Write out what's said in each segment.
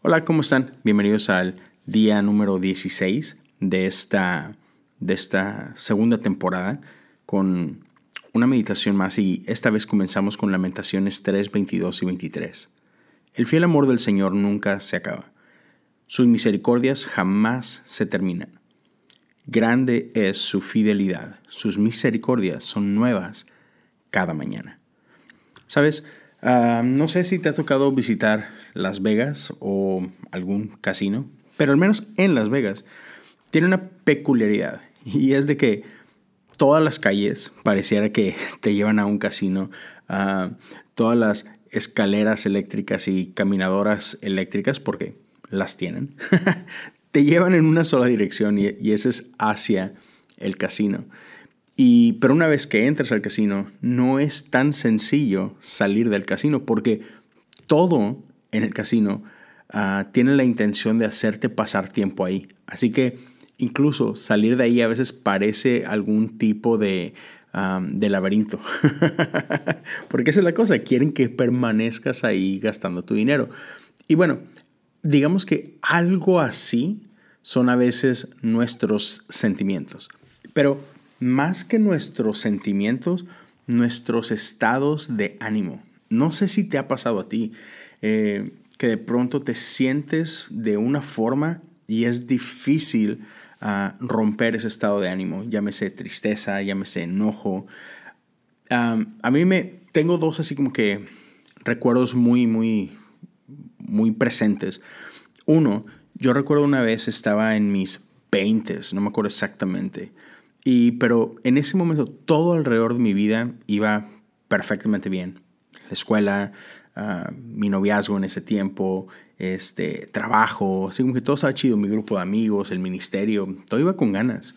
Hola, ¿cómo están? Bienvenidos al día número 16 de esta, de esta segunda temporada con una meditación más y esta vez comenzamos con Lamentaciones 3, 22 y 23. El fiel amor del Señor nunca se acaba. Sus misericordias jamás se terminan. Grande es su fidelidad. Sus misericordias son nuevas cada mañana. ¿Sabes? Ah, no sé si te ha tocado visitar Las Vegas o algún casino, pero al menos en Las Vegas tiene una peculiaridad y es de que todas las calles pareciera que te llevan a un casino, todas las escaleras eléctricas y caminadoras eléctricas, porque las tienen, te llevan en una sola dirección y, y ese es hacia el casino. Y, pero una vez que entras al casino, no es tan sencillo salir del casino porque todo en el casino uh, tiene la intención de hacerte pasar tiempo ahí. Así que incluso salir de ahí a veces parece algún tipo de, de laberinto. porque esa es la cosa, quieren que permanezcas ahí gastando tu dinero. Y bueno, digamos que algo así son a veces nuestros sentimientos. Pero más que nuestros sentimientos, nuestros estados de ánimo. No sé si te ha pasado a ti eh, que de pronto te sientes de una forma y es difícil ah, romper ese estado de ánimo. Llámese tristeza, llámese enojo. a mí me tengo dos así como que recuerdos muy, muy, muy presentes. Uno, yo recuerdo una vez estaba en mis 20, no me acuerdo exactamente. Y, pero en ese momento todo alrededor de mi vida iba perfectamente bien. La escuela, mi noviazgo en ese tiempo, este, trabajo, así como que todo estaba chido, mi grupo de amigos, el ministerio, todo iba con ganas.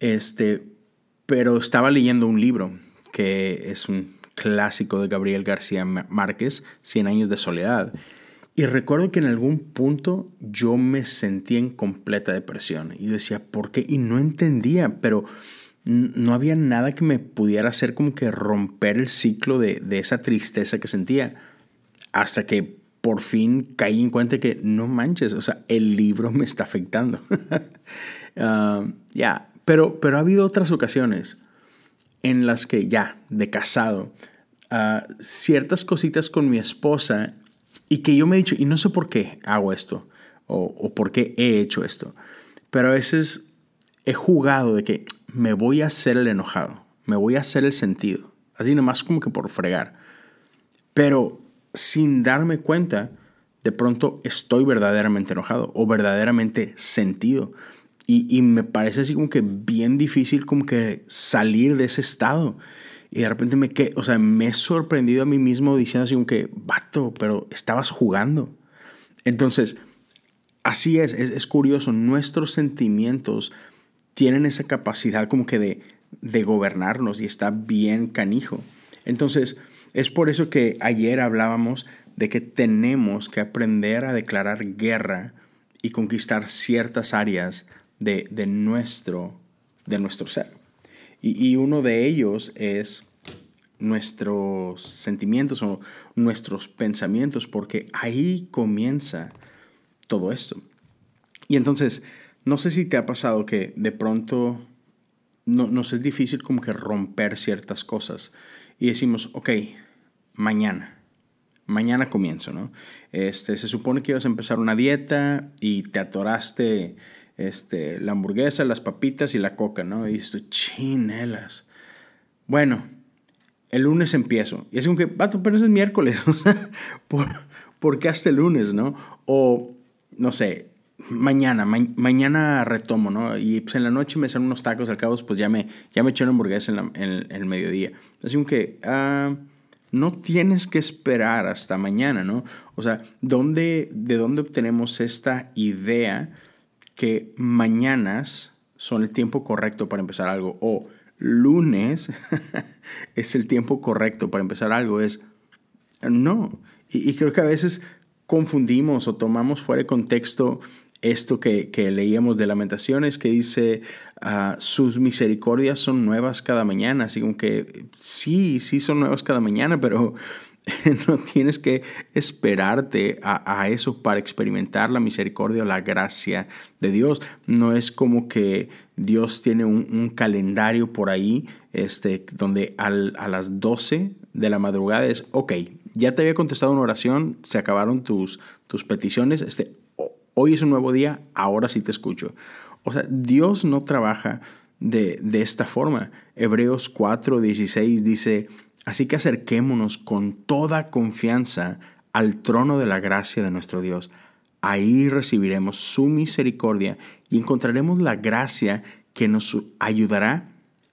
Este, pero estaba leyendo un libro que es un clásico de Gabriel García Márquez, Cien años de soledad. Y recuerdo que en algún punto yo me sentía en completa depresión. Y decía, ¿por qué? Y no entendía, pero no había nada que me pudiera hacer como que romper el ciclo de, esa tristeza que sentía. Hasta que por fin caí en cuenta que no manches, o sea, el libro me está afectando. Ah, ya, pero, pero ha habido otras ocasiones en las que ya, de casado, uh, ciertas cositas con mi esposa y que yo me he dicho, y no sé por qué hago esto, o, por qué he hecho esto, pero a veces he jugado de que me voy a hacer el enojado, me voy a hacer el sentido, así nomás como que por fregar. Pero sin darme cuenta, de pronto estoy verdaderamente enojado o verdaderamente sentido. Y, y, me parece así como que bien difícil como que salir de ese estado. Y de repente me, que, o sea, me he sorprendido a mí mismo diciendo así como que, vato, pero estabas jugando. Entonces, así es, es, curioso, nuestros sentimientos tienen esa capacidad como que de, de gobernarnos y está bien canijo. Entonces, es por eso que ayer hablábamos de que tenemos que aprender a declarar guerra y conquistar ciertas áreas de, de nuestro, de nuestro ser. Y, uno de ellos es nuestros sentimientos o nuestros pensamientos, porque ahí comienza todo esto. Y entonces, no sé si te ha pasado que de pronto no, nos es difícil como que romper ciertas cosas y decimos, ok, mañana, mañana comienzo, ¿no? Este, se supone que ibas a empezar una dieta y te atoraste este, la hamburguesa, las papitas y la coca, ¿no? Y esto, chinelas. Bueno, el lunes empiezo. Y es como que, vato, pero es miércoles. ¿por, ¿por, qué hasta el lunes, no? O, no sé, mañana, mañana retomo, ¿no? Y pues en la noche me hacen unos tacos al cabo, pues ya me, ya me eché una hamburguesa en, el mediodía. Así que, ah, no tienes que esperar hasta mañana, ¿no? O sea, ¿dónde, ¿de dónde obtenemos esta idea? que mañanas son el tiempo correcto para empezar algo o lunes es el tiempo correcto para empezar algo. Es no. Y, creo que a veces confundimos o tomamos fuera de contexto esto que, leíamos de Lamentaciones, que dice, ah, sus misericordias son nuevas cada mañana, así como que sí, sí son nuevas cada mañana, pero no tienes que esperarte a, eso para experimentar la misericordia o la gracia de Dios. No es como que Dios tiene un, calendario por ahí este, donde a las 12 de la madrugada es, ok, ya te había contestado una oración, se acabaron tus, tus peticiones, este, hoy es un nuevo día, ahora sí te escucho. O sea, Dios no trabaja de, de esta forma. Hebreos 4, 16 dice, Así que acerquémonos con toda confianza al trono de la gracia de nuestro Dios. Ahí recibiremos su misericordia y encontraremos la gracia que nos ayudará,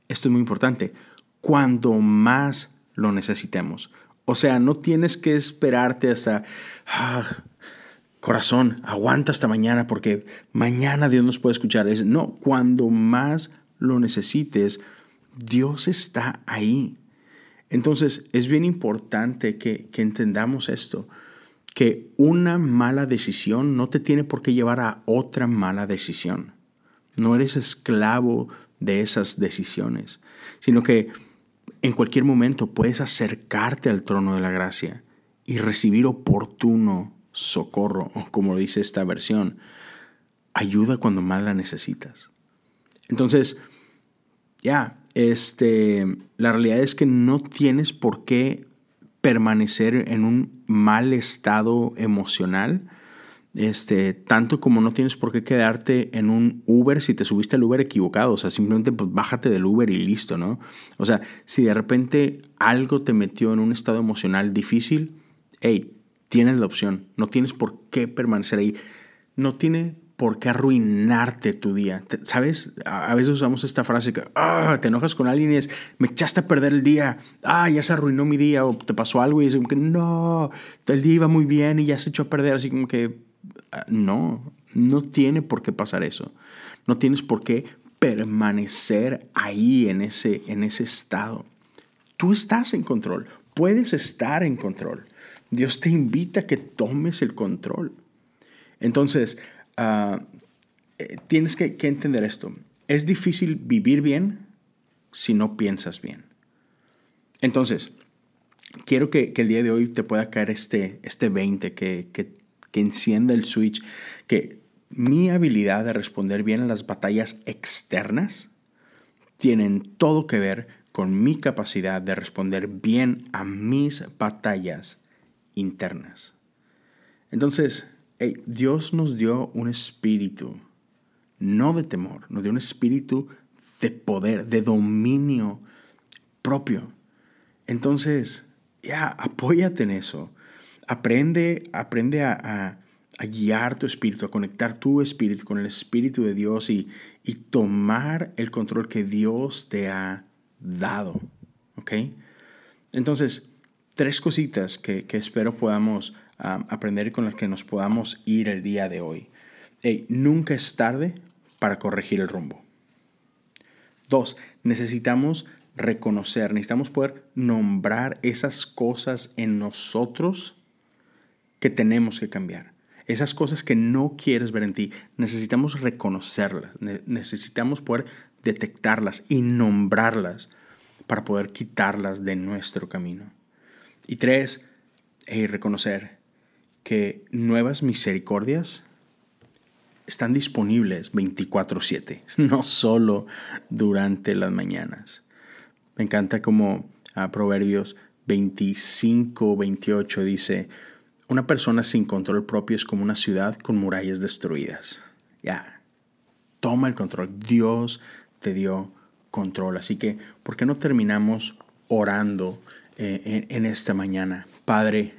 esto es muy importante, cuando más lo necesitemos. O sea, no tienes que esperarte hasta, ah, corazón, aguanta hasta mañana porque mañana Dios nos puede escuchar. Es, no, cuando más lo necesites, Dios está ahí. Entonces es bien importante que, entendamos esto, que una mala decisión no te tiene por qué llevar a otra mala decisión. No eres esclavo de esas decisiones, sino que en cualquier momento puedes acercarte al trono de la gracia y recibir oportuno socorro, o como dice esta versión, ayuda cuando más la necesitas. Entonces, ya, este, la realidad es que no tienes por qué permanecer en un mal estado emocional. Este, tanto como no tienes por qué quedarte en un Uber si te subiste al Uber equivocado, o sea, simplemente pues bájate del Uber y listo, ¿no? O sea, si de repente algo te metió en un estado emocional difícil, hey, tienes la opción, no tienes por qué permanecer ahí. No tiene por qué arruinarte tu día. ¿Sabes? A veces usamos esta frase que ah, te enojas con alguien y es, me echaste a perder el día, ah, ya se arruinó mi día, o te pasó algo y es como que no, el día iba muy bien y ya se echó a perder, así como que ah, no, no tiene por qué pasar eso. No tienes por qué permanecer ahí en ese, en ese estado. Tú estás en control, puedes estar en control. Dios te invita a que tomes el control. Entonces, Ah, eh, tienes que, entender esto. Es difícil vivir bien si no piensas bien. Entonces, quiero que, el día de hoy te pueda caer este, este 20, que, que, que encienda el switch, que mi habilidad de responder bien a las batallas externas tienen todo que ver con mi capacidad de responder bien a mis batallas internas. Entonces, Dios nos dio un espíritu, no de temor, nos dio un espíritu de poder, de dominio propio. Entonces, ya, apóyate en eso. Aprende, aprende a, guiar tu espíritu, a conectar tu espíritu con el espíritu de Dios y, y tomar el control que Dios te ha dado. ¿Ok? Entonces, tres cositas que, espero podamos aprender y con las que nos podamos ir el día de hoy. nunca es tarde para corregir el rumbo. Dos, necesitamos reconocer, necesitamos poder nombrar esas cosas en nosotros que tenemos que cambiar. Esas cosas que no quieres ver en ti, necesitamos reconocerlas, necesitamos poder detectarlas y nombrarlas para poder quitarlas de nuestro camino. Y tres, reconocer que nuevas misericordias están disponibles 24/7, no solo durante las mañanas. Me encanta como a Proverbios 25, 28 dice, una persona sin control propio es como una ciudad con murallas destruidas. Ya, toma el control. Dios te dio control. Así que, ¿por qué no terminamos orando eh, en esta mañana? Padre,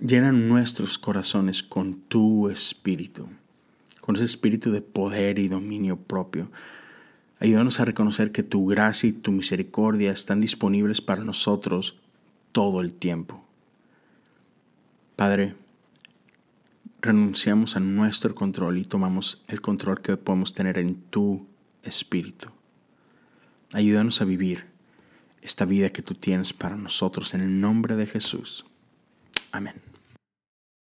Llena nuestros corazones con tu espíritu, con ese espíritu de poder y dominio propio. Ayúdanos a reconocer que tu gracia y tu misericordia están disponibles para nosotros todo el tiempo. Padre, renunciamos a nuestro control y tomamos el control que podemos tener en tu espíritu. Ayúdanos a vivir esta vida que tú tienes para nosotros en el nombre de Jesús. Amén.